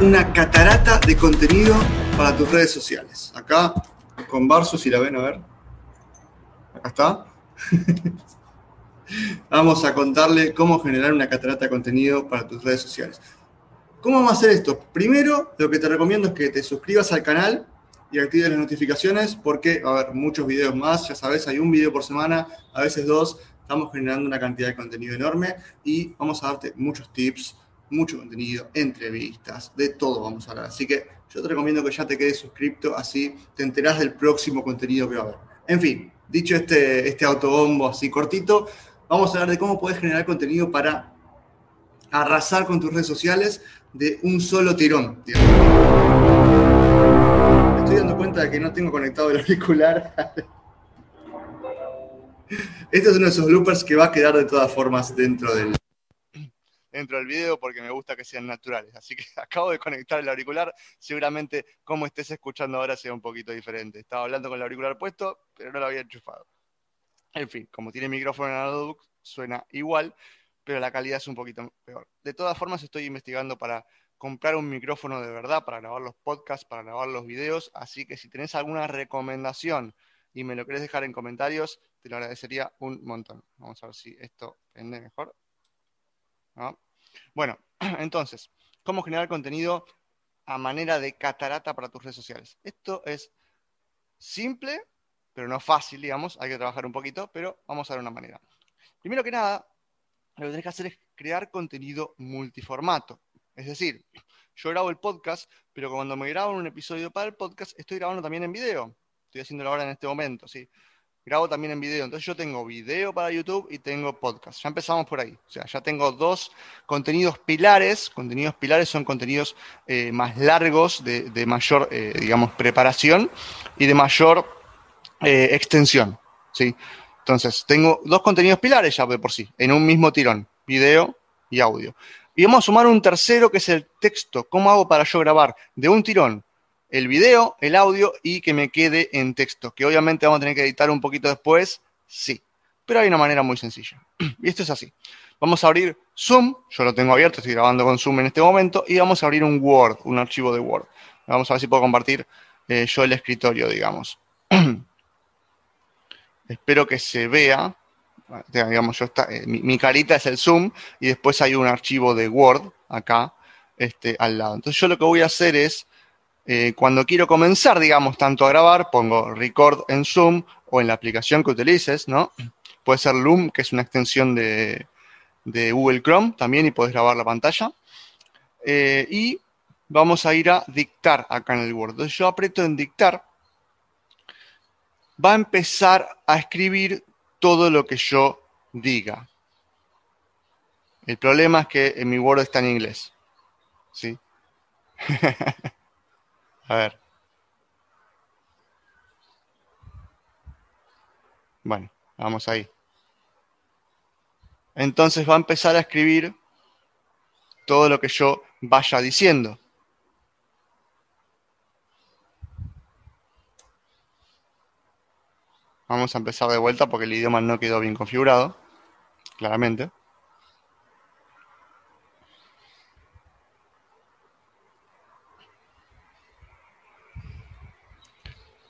Una catarata de contenido para tus redes sociales. Acá con Barso, si la ven, a ver. Acá está. Vamos a contarle cómo generar una catarata de contenido para tus redes sociales. ¿Cómo vamos a hacer esto? Primero, lo que te recomiendo es que te suscribas al canal y actives las notificaciones porque va a haber muchos videos más. Ya sabes, hay un video por semana, a veces dos. Estamos generando una cantidad de contenido enorme y vamos a darte muchos tips, mucho contenido, entrevistas, de todo vamos a hablar. Así que yo te recomiendo que ya te quedes suscripto, así te enterás del próximo contenido que va a haber. En fin, dicho este, este autobombo así cortito, vamos a hablar de cómo puedes generar contenido para arrasar con tus redes sociales de un solo tirón. Me estoy dando cuenta de que no tengo conectado el auricular. Este es uno de esos bloopers que va a quedar de todas formas dentro del, dentro del video porque me gusta que sean naturales. Así que acabo de conectar el auricular. Seguramente como estés escuchando ahora sea un poquito diferente. Estaba hablando con el auricular puesto, pero no lo había enchufado. En fin, como tiene micrófono en notebook, suena igual, pero la calidad es un poquito peor. De todas formas, estoy investigando para comprar un micrófono de verdad para grabar los podcasts, para grabar los videos. Así que si tenés alguna recomendación y me lo querés dejar en comentarios, te lo agradecería un montón. Vamos a ver si esto prende mejor. Bueno, entonces, ¿cómo generar contenido a manera de catarata para tus redes sociales? Esto es simple, pero no fácil, digamos. Hay que trabajar un poquito, pero vamos a ver una manera. Primero que nada, lo que tenés que hacer es crear contenido multiformato. Es decir, yo grabo el podcast, pero cuando me grabo un episodio para el podcast, estoy grabando también en video. Estoy haciéndolo ahora en este momento, ¿sí? Grabo también en video. Entonces yo tengo video para YouTube y tengo podcast. Ya empezamos por ahí. O sea, ya tengo dos contenidos pilares. Contenidos pilares son contenidos eh, más largos, de, mayor, eh, digamos, preparación y de mayor eh, extensión. ¿sí? Entonces, tengo dos contenidos pilares ya de por sí, en un mismo tirón, video y audio. Y vamos a sumar un tercero que es el texto. ¿Cómo hago para yo grabar de un tirón el video, el audio y que me quede en texto, que obviamente vamos a tener que editar un poquito después, sí, pero hay una manera muy sencilla. Y esto es así. Vamos a abrir Zoom, yo lo tengo abierto, estoy grabando con Zoom en este momento, y vamos a abrir un Word, un archivo de Word. Vamos a ver si puedo compartir eh, yo el escritorio, digamos. Espero que se vea. Digamos, yo está, eh, mi, carita es el Zoom y después hay un archivo de Word acá este, al lado. Entonces yo lo que voy a hacer es eh, cuando quiero comenzar, digamos, tanto a grabar, pongo record en Zoom o en la aplicación que utilices, ¿no? Puede ser Loom, que es una extensión de, Google Chrome también y puedes grabar la pantalla. Eh, y vamos a ir a dictar acá en el Word. Entonces yo aprieto en dictar. Va a empezar a escribir todo lo que yo diga. El problema es que en mi Word está en inglés. ¿Sí? A ver. Bueno, vamos ahí. Entonces va a empezar a escribir todo lo que yo vaya diciendo. Vamos a empezar de vuelta porque el idioma no quedó bien configurado, claramente.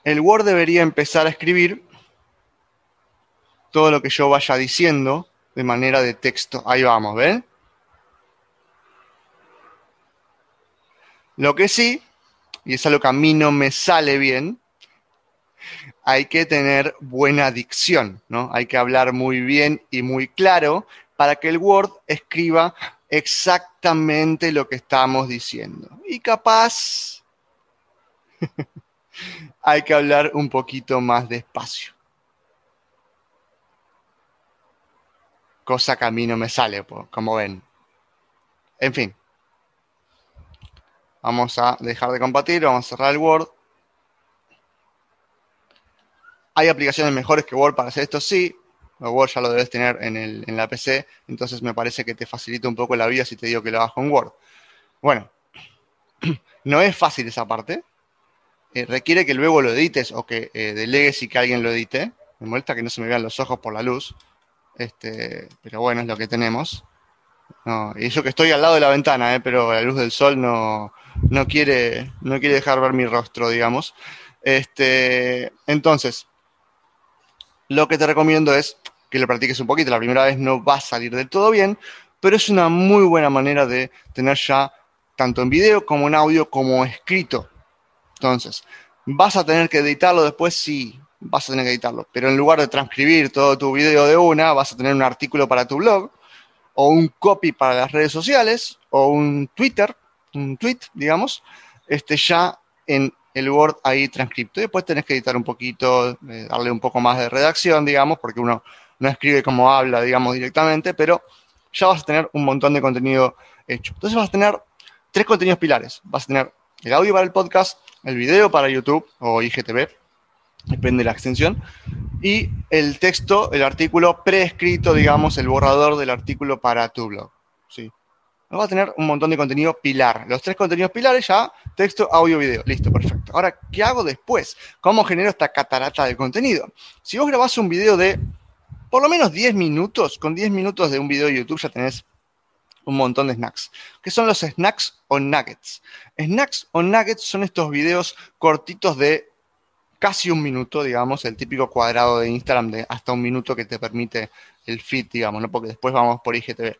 El Word debería empezar a escribir todo lo que yo vaya diciendo de manera de texto. Ahí vamos, ¿ven? Lo que sí, y es algo que a mí no me sale bien, hay que tener buena dicción, ¿no? Hay que hablar muy bien y muy claro para que el Word escriba exactamente lo que estamos diciendo. Y capaz hay que hablar un poquito más despacio. Cosa que a mí no me sale, como ven. En fin. Vamos a dejar de compartir, vamos a cerrar el Word. Hay aplicaciones mejores que Word para hacer esto, sí. Word ya lo debes tener en, en la PC, entonces me parece que te facilita un poco la vida si te digo que lo hagas con Word. Bueno, no es fácil esa parte, eh, requiere que luego lo edites o que eh, delegues y que alguien lo edite. Me molesta que no se me vean los ojos por la luz, este, pero bueno, es lo que tenemos. y eso que estoy al lado de la ventana, ¿eh? pero la luz del sol no, no, quiere, no quiere dejar ver mi rostro, digamos. Este, entonces, lo que te recomiendo es que lo practiques un poquito. La primera vez no va a salir del todo bien, pero es una muy buena manera de tener ya tanto en video como en audio como escrito. Entonces, ¿vas a tener que editarlo después? Sí, vas a tener que editarlo. Pero en lugar de transcribir todo tu video de una, vas a tener un artículo para tu blog, o un copy para las redes sociales, o un Twitter, un tweet, digamos, este, ya en el Word ahí transcripto. Y después tenés que editar un poquito, eh, darle un poco más de redacción, digamos, porque uno no escribe como habla, digamos, directamente, pero ya vas a tener un montón de contenido hecho. Entonces vas a tener tres contenidos pilares. Vas a tener el audio para el podcast, el video para YouTube o IGTV, depende de la extensión, y el texto, el artículo preescrito, digamos, el borrador del artículo para tu blog. ¿sí? Va a tener un montón de contenido pilar. Los tres contenidos pilares ya, texto, audio, video. Listo, perfecto. Ahora, ¿qué hago después? ¿Cómo genero esta catarata de contenido? Si vos grabás un video de por lo menos 10 minutos, con 10 minutos de un video de YouTube ya tenés un montón de snacks. ¿Qué son los snacks o nuggets? Snacks o nuggets son estos videos cortitos de casi un minuto, digamos, el típico cuadrado de Instagram de hasta un minuto que te permite el feed, digamos, ¿no? porque después vamos por IGTV.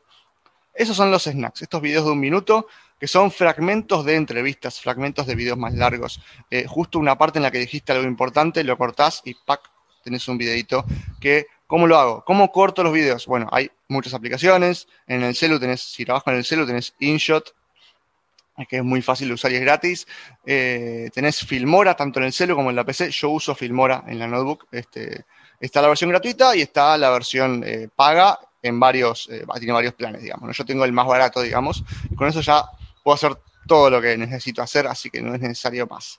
Esos son los snacks, estos videos de un minuto que son fragmentos de entrevistas, fragmentos de videos más largos. Eh, justo una parte en la que dijiste algo importante, lo cortás y ¡pac! Tenés un videito que ¿Cómo lo hago? ¿Cómo corto los videos? Bueno, hay muchas aplicaciones. En el celu tenés, si trabajas en el celu, tenés InShot, que es muy fácil de usar y es gratis. Eh, tenés Filmora, tanto en el celu como en la PC. Yo uso Filmora en la notebook. Este, está la versión gratuita y está la versión eh, paga en varios, eh, tiene varios planes, digamos. Yo tengo el más barato, digamos, y con eso ya puedo hacer todo lo que necesito hacer, así que no es necesario más.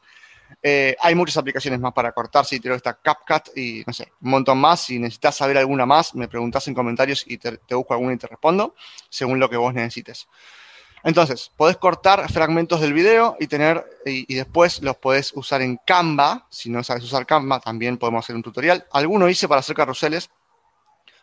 Eh, hay muchas aplicaciones más para cortar, si te está CapCut y no sé, un montón más. Si necesitas saber alguna más, me preguntas en comentarios y te, busco alguna y te respondo, según lo que vos necesites. Entonces, podés cortar fragmentos del video y tener, y, después los podés usar en Canva. Si no sabes usar Canva, también podemos hacer un tutorial. Alguno hice para hacer carruseles,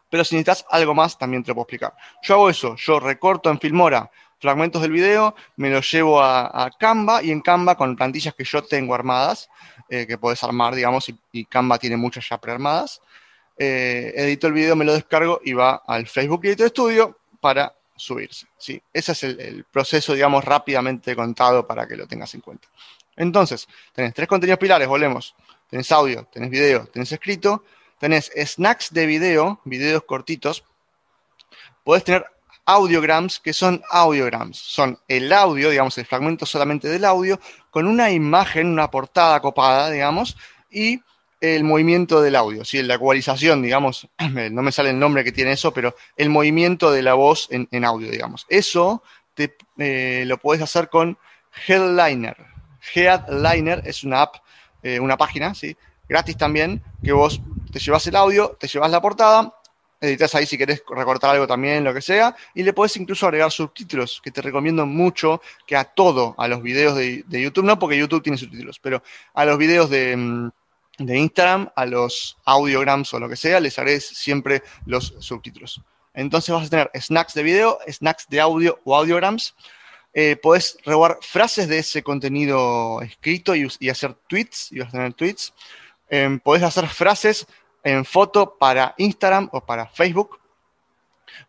pero si necesitas algo más, también te lo puedo explicar. Yo hago eso, yo recorto en Filmora fragmentos del video, me los llevo a, Canva y en Canva con plantillas que yo tengo armadas, eh, que puedes armar, digamos, y, Canva tiene muchas ya prearmadas. Eh, edito el video, me lo descargo y va al Facebook Editor Studio para subirse. ¿sí? Ese es el, proceso, digamos, rápidamente contado para que lo tengas en cuenta. Entonces, tenés tres contenidos pilares, volvemos. Tenés audio, tenés video, tenés escrito, tenés snacks de video, videos cortitos. Podés tener audiograms, que son audiograms. Son el audio, digamos, el fragmento solamente del audio, con una imagen, una portada copada, digamos, y el movimiento del audio, ¿sí? la ecualización, digamos, no me sale el nombre que tiene eso, pero el movimiento de la voz en, audio, digamos. Eso te, eh, lo puedes hacer con Headliner. Headliner es una app, eh, una página, ¿sí? gratis también, que vos te llevas el audio, te llevas la portada, editas ahí si querés recortar algo también, lo que sea, y le puedes incluso agregar subtítulos, que te recomiendo mucho que a todo, a los videos de, YouTube, no porque YouTube tiene subtítulos, pero a los videos de, mm, de, Instagram, a los audiograms o lo que sea, les agregues siempre los subtítulos. Entonces vas a tener snacks de video, snacks de audio o audiograms. Eh, podés robar frases de ese contenido escrito y, hacer tweets, y vas a tener tweets. Eh, podés hacer frases en foto para Instagram o para Facebook.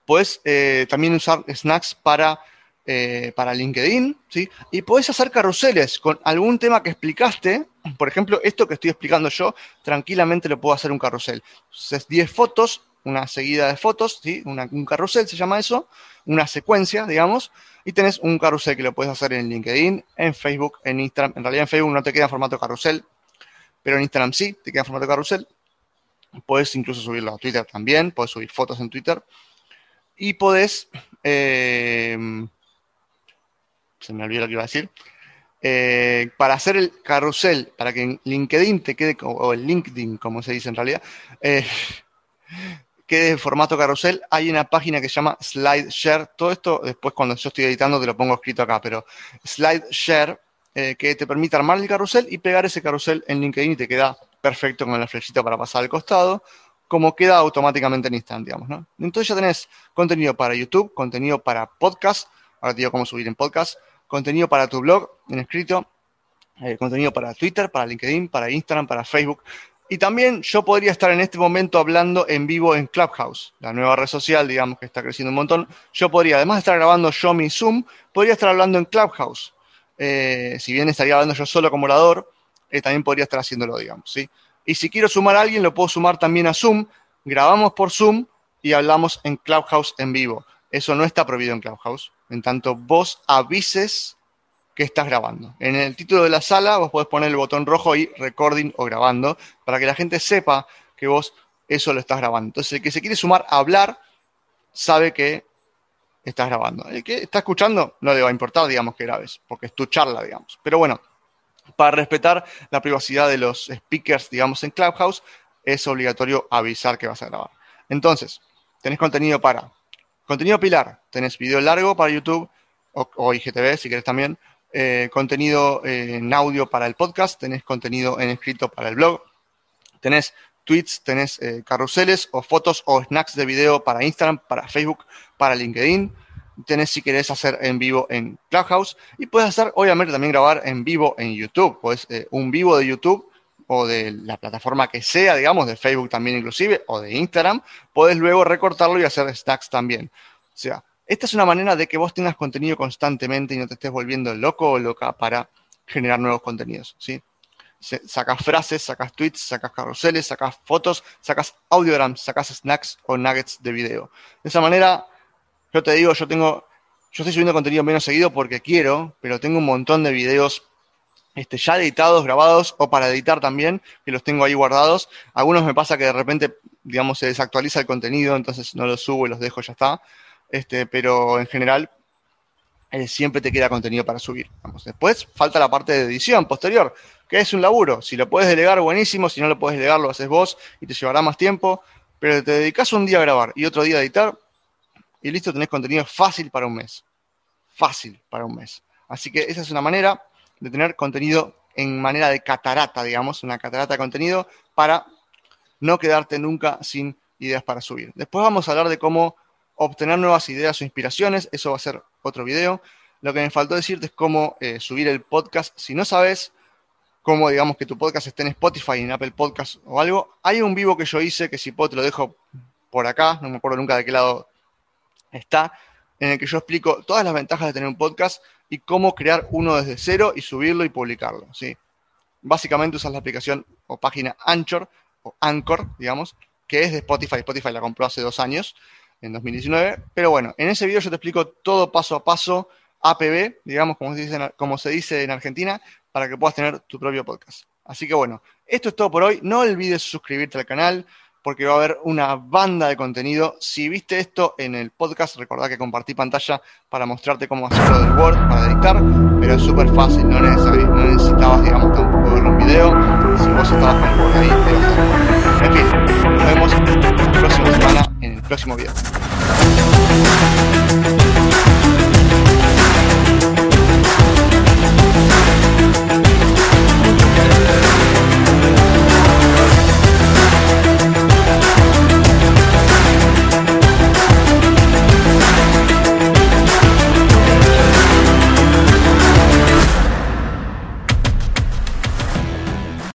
Puedes eh, también usar snacks para, eh, para LinkedIn, ¿sí? Y puedes hacer carruseles con algún tema que explicaste. Por ejemplo, esto que estoy explicando yo, tranquilamente lo puedo hacer un carrusel. Entonces, 10 fotos, una seguida de fotos, ¿sí? un carrusel se llama eso, una secuencia, digamos, y tenés un carrusel que lo puedes hacer en LinkedIn, en Facebook, en Instagram. En realidad en Facebook no te queda en formato carrusel, pero en Instagram sí, te queda en formato carrusel. Puedes incluso subirlo a Twitter también, puedes subir fotos en Twitter. Y puedes, eh, se me olvidó lo que iba a decir, eh, para hacer el carrusel, para que en LinkedIn te quede, o el LinkedIn, como se dice en realidad, eh, quede en formato carrusel, hay una página que se llama SlideShare. Todo esto después cuando yo estoy editando te lo pongo escrito acá, pero SlideShare, que te permite armar el carrusel y pegar ese carrusel en LinkedIn y te queda perfecto con la flechita para pasar al costado. como queda automáticamente en Instagram, digamos, ¿no? Entonces ya tenés contenido para YouTube, contenido para podcast, ahora te digo cómo subir en podcast, contenido para tu blog en escrito, eh, contenido para Twitter, para LinkedIn, para Instagram, para Facebook. Y también yo podría estar en este momento hablando en vivo en Clubhouse, la nueva red social, digamos, que está creciendo un montón. Yo podría, además de estar grabando yo mi Zoom, podría estar hablando en Clubhouse. Eh, si bien estaría hablando yo solo como orador, eh, también podría estar haciéndolo, digamos, ¿sí? Y si quiero sumar a alguien, lo puedo sumar también a Zoom. Grabamos por Zoom y hablamos en Clubhouse en vivo. Eso no está prohibido en Clubhouse. En tanto, vos avises que estás grabando. En el título de la sala vos podés poner el botón rojo y recording o grabando para que la gente sepa que vos eso lo estás grabando. Entonces, el que se quiere sumar a hablar sabe que estás grabando. El que está escuchando no le va a importar, digamos, que grabes, porque es tu charla, digamos. Pero bueno, para respetar la privacidad de los speakers, digamos, en Clubhouse, es obligatorio avisar que vas a grabar. Entonces, tenés contenido para contenido pilar, tenés video largo para YouTube o, IGTV si querés también, eh, contenido en audio para el podcast, tenés contenido en escrito para el blog, tenés tweets, tenés eh, carruseles o fotos o snacks de video para Instagram, para Facebook, para LinkedIn, tenés si querés hacer en vivo en Clubhouse y puedes hacer, obviamente, también grabar en vivo en YouTube. Pues un vivo de YouTube o de la plataforma que sea, digamos, de Facebook también inclusive, o de Instagram, puedes luego recortarlo y hacer stacks también. O sea, esta es una manera de que vos tengas contenido constantemente y no te estés volviendo loco o loca para generar nuevos contenidos, ¿sí? Sacas frases, sacas tweets, sacas carruseles, sacas fotos, sacas audiograms, sacas snacks o nuggets de video. De esa manera yo te digo, yo tengo, yo estoy subiendo contenido menos seguido porque quiero, pero tengo un montón de videos este, ya editados, grabados o para editar también, que los tengo ahí guardados. Algunos me pasa que de repente, digamos, se desactualiza el contenido, entonces no los subo y los dejo, ya está. Este, pero en general eh, siempre te queda contenido para subir. Después falta la parte de edición posterior, que es un laburo. Si lo puedes delegar, buenísimo. Si no lo puedes delegar, lo haces vos y te llevará más tiempo. Pero te dedicas un día a grabar y otro día a editar, y listo, tenés contenido fácil para un mes. Fácil para un mes. Así que esa es una manera de tener contenido en manera de catarata, digamos, una catarata de contenido para no quedarte nunca sin ideas para subir. Después vamos a hablar de cómo obtener nuevas ideas o inspiraciones. Eso va a ser otro video. Lo que me faltó decirte es cómo eh, subir el podcast. Si no sabes cómo, digamos, que tu podcast esté en Spotify, en Apple Podcast o algo, hay un vivo que yo hice que si puedo te lo dejo por acá. No me acuerdo nunca de qué lado está en el que yo explico todas las ventajas de tener un podcast y cómo crear uno desde cero y subirlo y publicarlo. ¿sí? Básicamente usas la aplicación o página Anchor o Anchor, digamos, que es de Spotify. Spotify la compró hace dos años, en 2019. Pero bueno, en ese video yo te explico todo paso a paso, APB, digamos, como se dice, como se dice en Argentina, para que puedas tener tu propio podcast. Así que bueno, esto es todo por hoy. No olvides suscribirte al canal porque va a haber una banda de contenido. Si viste esto en el podcast, recordá que compartí pantalla para mostrarte cómo hacerlo del Word para editar, pero es súper fácil, no, necesitabas, digamos, tampoco verlo en video. Si vos estabas con el Word ahí, En fin, nos vemos la próxima semana en el próximo video.